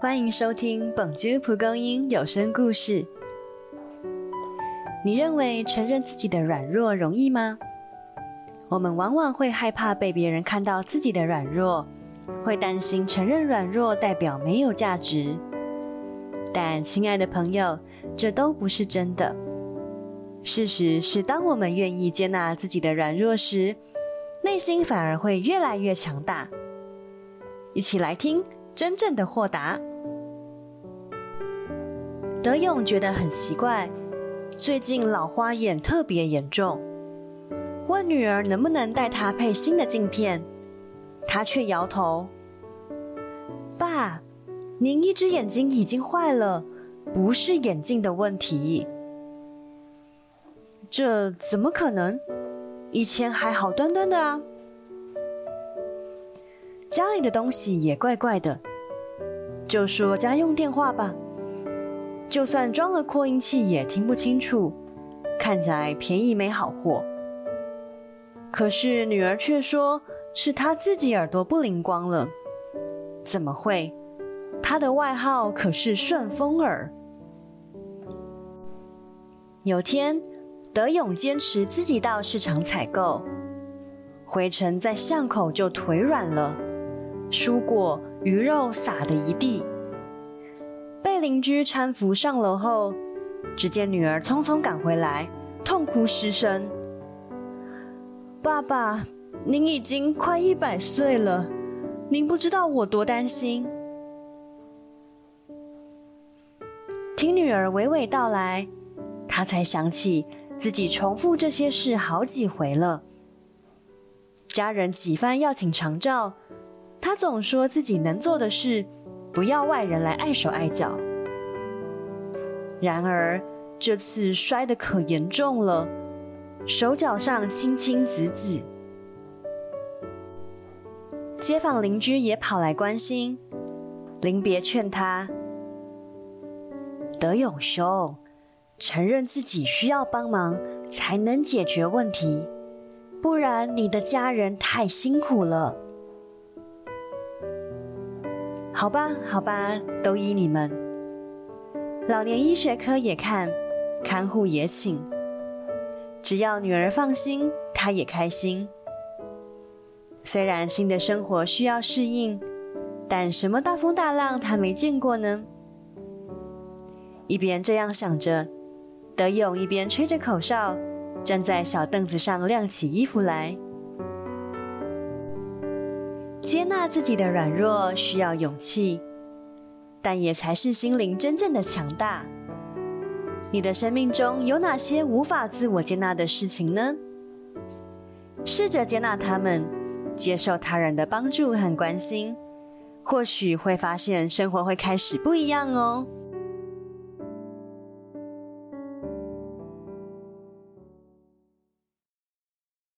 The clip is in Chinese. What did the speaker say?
欢迎收听本居蒲公英有声故事。你认为承认自己的软弱容易吗？我们往往会害怕被别人看到自己的软弱，会担心承认软弱代表没有价值。但，亲爱的朋友，这都不是真的。事实是，当我们愿意接纳自己的软弱时，内心反而会越来越强大。一起来听真正的豁达。德勇觉得很奇怪，最近老花眼特别严重，问女儿能不能带他配新的镜片，他却摇头。爸，您一只眼睛已经坏了，不是眼镜的问题。这怎么可能？以前还好端端的啊。家里的东西也怪怪的，就说家用电话吧。就算装了扩音器也听不清楚，看起来便宜没好货。可是女儿却说是她自己耳朵不灵光了。怎么会？她的外号可是顺风耳。有天，德勇坚持自己到市场采购，回程在巷口就腿软了，蔬果、鱼肉撒的一地。被邻居搀扶上楼后，只见女儿匆匆赶回来，痛哭失声：“爸爸，您已经快一百岁了，您不知道我多担心。”听女儿娓娓道来，他才想起自己重复这些事好几回了。家人几番要请长照，他总说自己能做的事。不要外人来碍手碍脚。然而这次摔得可严重了，手脚上青青紫紫。街坊邻居也跑来关心，临别劝他：“德勇兄，承认自己需要帮忙，才能解决问题，不然你的家人太辛苦了。”好吧，好吧，都依你们。老年医学科也看，看护也请。只要女儿放心，她也开心。虽然新的生活需要适应，但什么大风大浪她没见过呢？一边这样想着，德勇一边吹着口哨，站在小凳子上晾起衣服来。接纳自己的软弱需要勇气，但也才是心灵真正的强大。你的生命中有哪些无法自我接纳的事情呢？试着接纳他们，接受他人的帮助和关心，或许会发现生活会开始不一样哦。